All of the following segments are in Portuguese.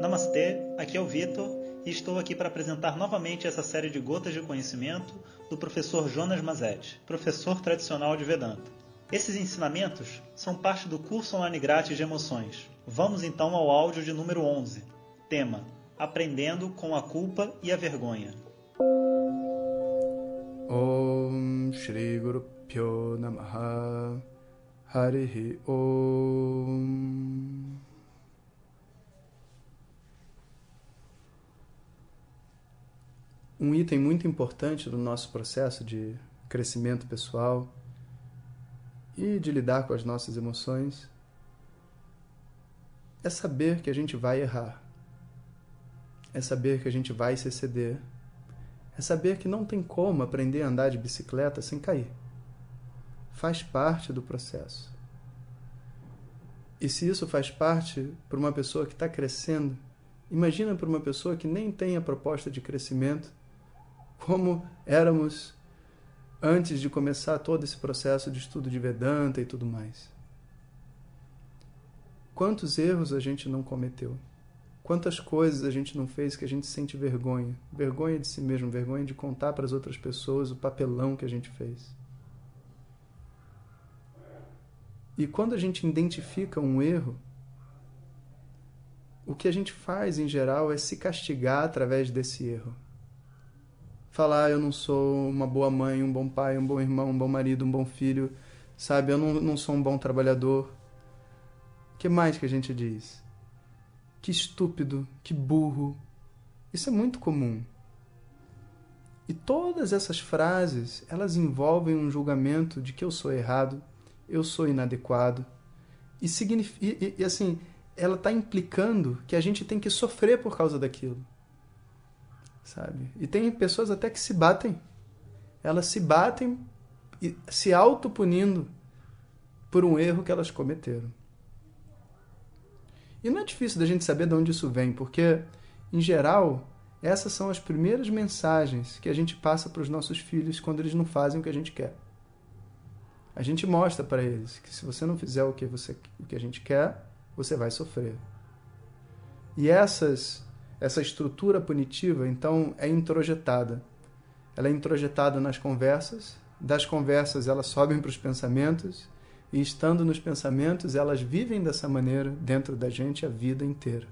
Namastê, aqui é o Vitor e estou aqui para apresentar novamente essa série de gotas de conhecimento do professor Jonas Mazetti, professor tradicional de Vedanta. Esses ensinamentos são parte do curso online grátis de emoções. Vamos então ao áudio de número 11. Tema: Aprendendo com a culpa e a vergonha. Om Shri Guru Pyo Namaha Harihi Om Um item muito importante do nosso processo de crescimento pessoal e de lidar com as nossas emoções é saber que a gente vai errar. É saber que a gente vai se exceder. É saber que não tem como aprender a andar de bicicleta sem cair. Faz parte do processo. E se isso faz parte para uma pessoa que está crescendo, imagina para uma pessoa que nem tem a proposta de crescimento, como éramos antes de começar todo esse processo de estudo de Vedanta e tudo mais. Quantos erros a gente não cometeu? Quantas coisas a gente não fez que a gente sente vergonha? Vergonha de si mesmo, vergonha de contar para as outras pessoas o papelão que a gente fez. E quando a gente identifica um erro, o que a gente faz em geral é se castigar através desse erro falar eu não sou uma boa mãe, um bom pai, um bom irmão, um bom marido, um bom filho, sabe? Eu não, não sou um bom trabalhador. O que mais que a gente diz? Que estúpido, que burro. Isso é muito comum. E todas essas frases, elas envolvem um julgamento de que eu sou errado, eu sou inadequado. E, e, e assim, ela está implicando que a gente tem que sofrer por causa daquilo sabe? E tem pessoas até que se batem. Elas se batem e se autopunindo por um erro que elas cometeram. E não é difícil da gente saber de onde isso vem, porque, em geral, essas são as primeiras mensagens que a gente passa para os nossos filhos quando eles não fazem o que a gente quer. A gente mostra para eles que se você não fizer o que, você, o que a gente quer, você vai sofrer. E essas essa estrutura punitiva, então, é introjetada. Ela é introjetada nas conversas, das conversas elas sobem para os pensamentos, e estando nos pensamentos, elas vivem dessa maneira dentro da gente a vida inteira.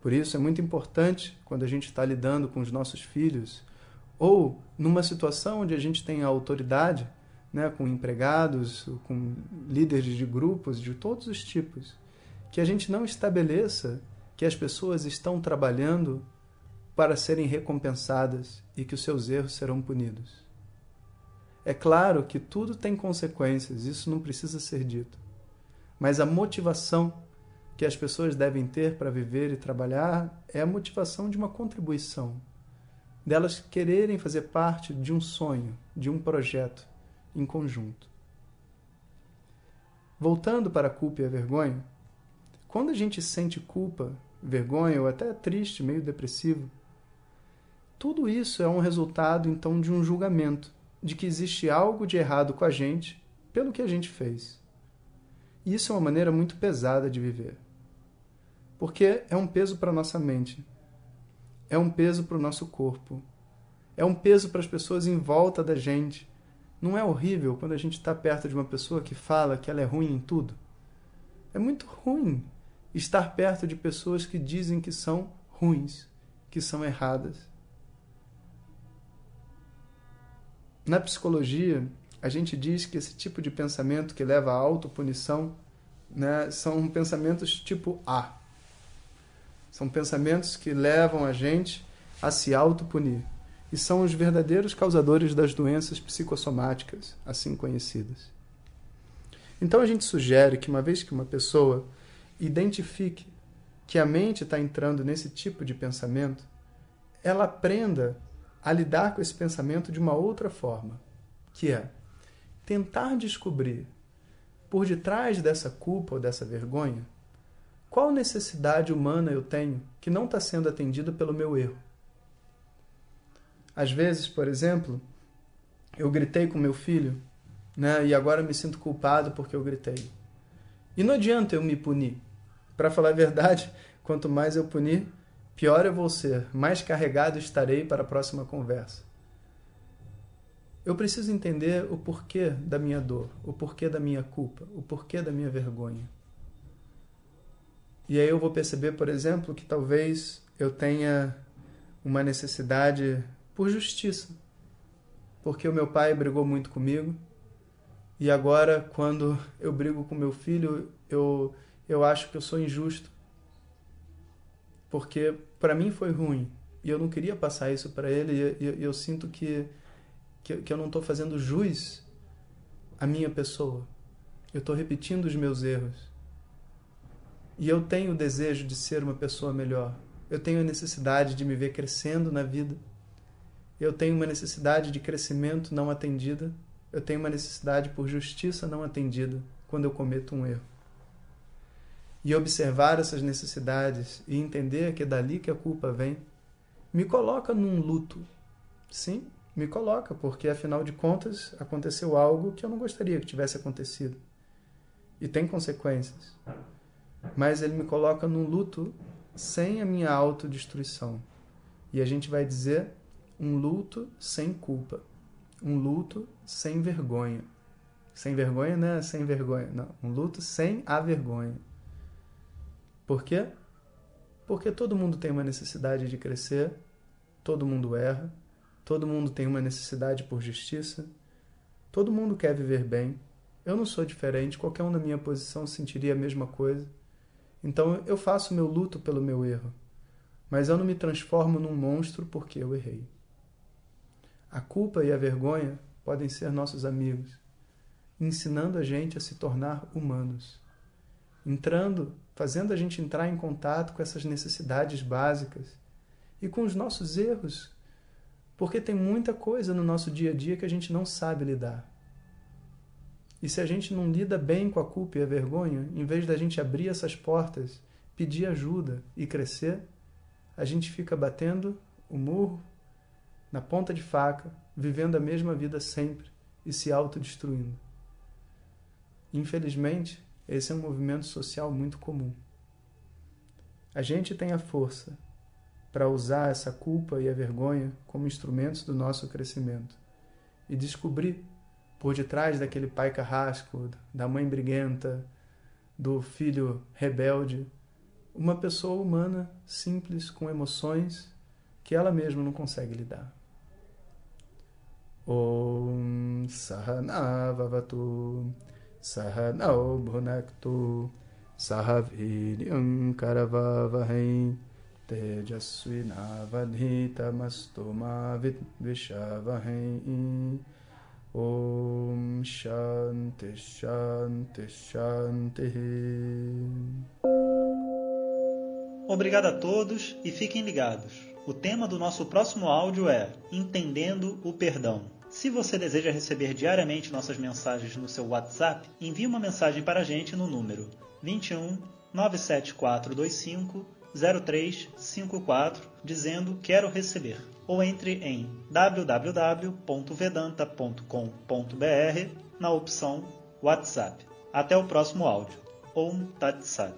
Por isso é muito importante, quando a gente está lidando com os nossos filhos, ou numa situação onde a gente tem a autoridade, né, com empregados, com líderes de grupos de todos os tipos, que a gente não estabeleça que as pessoas estão trabalhando para serem recompensadas e que os seus erros serão punidos. É claro que tudo tem consequências, isso não precisa ser dito. Mas a motivação que as pessoas devem ter para viver e trabalhar é a motivação de uma contribuição, delas quererem fazer parte de um sonho, de um projeto em conjunto. Voltando para a culpa e a vergonha, quando a gente sente culpa, vergonha ou até triste, meio depressivo, tudo isso é um resultado então de um julgamento, de que existe algo de errado com a gente pelo que a gente fez. E isso é uma maneira muito pesada de viver. Porque é um peso para nossa mente, é um peso para o nosso corpo, é um peso para as pessoas em volta da gente. Não é horrível quando a gente está perto de uma pessoa que fala que ela é ruim em tudo? É muito ruim estar perto de pessoas que dizem que são ruins, que são erradas. Na psicologia, a gente diz que esse tipo de pensamento que leva à autopunição né, são pensamentos tipo A. São pensamentos que levam a gente a se autopunir. E são os verdadeiros causadores das doenças psicossomáticas, assim conhecidas. Então a gente sugere que uma vez que uma pessoa identifique que a mente está entrando nesse tipo de pensamento, ela aprenda a lidar com esse pensamento de uma outra forma, que é tentar descobrir por detrás dessa culpa ou dessa vergonha qual necessidade humana eu tenho que não está sendo atendida pelo meu erro. Às vezes, por exemplo, eu gritei com meu filho, né, e agora me sinto culpado porque eu gritei. E não adianta eu me punir, Para falar a verdade, quanto mais eu punir, pior eu vou ser, mais carregado estarei para a próxima conversa. Eu preciso entender o porquê da minha dor, o porquê da minha culpa, o porquê da minha vergonha. E aí eu vou perceber, por exemplo, que talvez eu tenha uma necessidade por justiça. Porque o meu pai brigou muito comigo, e agora, quando eu brigo com meu filho, eu, eu acho que eu sou injusto. Porque para mim foi ruim. E eu não queria passar isso para ele. E eu, eu, sinto que, que, que eu não estou fazendo jus à minha pessoa. Eu estou repetindo os meus erros. E eu tenho o desejo de ser uma pessoa melhor. Eu tenho a necessidade de me ver crescendo na vida. Eu tenho uma necessidade de crescimento não atendida eu tenho uma necessidade por justiça não atendida quando eu cometo um erro. E observar essas necessidades e entender que é dali que a culpa vem, me coloca num luto. Sim, me coloca, porque afinal de contas aconteceu algo que eu não gostaria que tivesse acontecido. E tem consequências. Mas ele me coloca num luto sem a minha autodestruição. E a gente vai dizer um luto sem culpa um luto sem vergonha. Sem vergonha não é sem vergonha, não. Um luto sem a vergonha. Por quê? Porque todo mundo tem uma necessidade de crescer, todo mundo erra, todo mundo tem uma necessidade por justiça, todo mundo quer viver bem. Eu não sou diferente, qualquer um na minha posição sentiria a mesma coisa. Então eu faço meu luto pelo meu erro, mas eu não me transformo num monstro porque eu errei. A culpa e a vergonha podem ser nossos amigos, ensinando a gente a se tornar humanos, entrando, fazendo a gente entrar em contato com essas necessidades básicas e com os nossos erros, porque tem muita coisa no nosso dia a dia que a gente não sabe lidar. E se a gente não lida bem com a culpa e a vergonha, em vez da gente abrir essas portas, pedir ajuda e crescer, a gente fica batendo o murro na ponta de faca, vivendo a mesma vida sempre e se autodestruindo. Infelizmente, esse é um movimento social muito comum. A gente tem a força para usar essa culpa e a vergonha como instrumentos do nosso crescimento e descobrir por detrás daquele pai carrasco, da mãe briguenta, do filho rebelde, uma pessoa humana simples com emoções que ela mesma não consegue lidar. Om Sahanavavatu सहनौ भुनक्तु सह वीर्यं करवावहै तेजस्विनावधीतमस्तु मा विद्विषावहै ॐ शान्ति शान्ति शान्तिः Obrigado a todos e fiquem ligados. O tema do nosso próximo áudio é Entendendo o Perdão. Se você deseja receber diariamente nossas mensagens no seu WhatsApp, envie uma mensagem para a gente no número 21 97425 0354 dizendo quero receber ou entre em www.vedanta.com.br na opção WhatsApp. Até o próximo áudio. Om Tat Sat.